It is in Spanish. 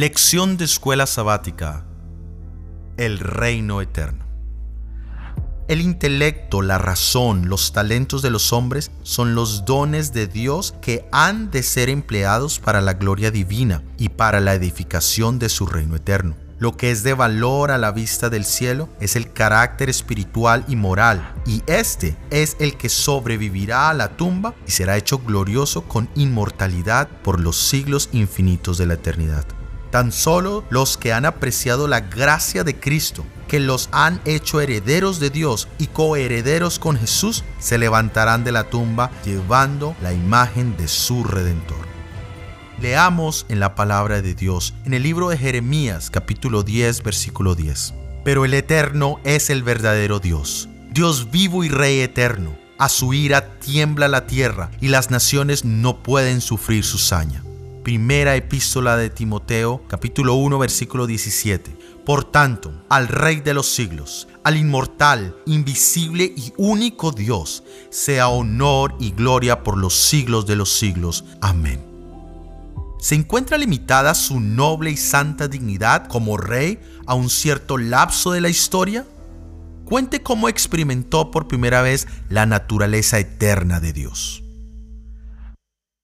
Lección de escuela sabática. El reino eterno. El intelecto, la razón, los talentos de los hombres son los dones de Dios que han de ser empleados para la gloria divina y para la edificación de su reino eterno. Lo que es de valor a la vista del cielo es el carácter espiritual y moral, y este es el que sobrevivirá a la tumba y será hecho glorioso con inmortalidad por los siglos infinitos de la eternidad. Tan solo los que han apreciado la gracia de Cristo, que los han hecho herederos de Dios y coherederos con Jesús, se levantarán de la tumba llevando la imagen de su Redentor. Leamos en la palabra de Dios en el libro de Jeremías capítulo 10 versículo 10. Pero el eterno es el verdadero Dios, Dios vivo y Rey eterno. A su ira tiembla la tierra y las naciones no pueden sufrir su saña. Primera epístola de Timoteo, capítulo 1, versículo 17. Por tanto, al Rey de los siglos, al inmortal, invisible y único Dios, sea honor y gloria por los siglos de los siglos. Amén. ¿Se encuentra limitada su noble y santa dignidad como rey a un cierto lapso de la historia? Cuente cómo experimentó por primera vez la naturaleza eterna de Dios.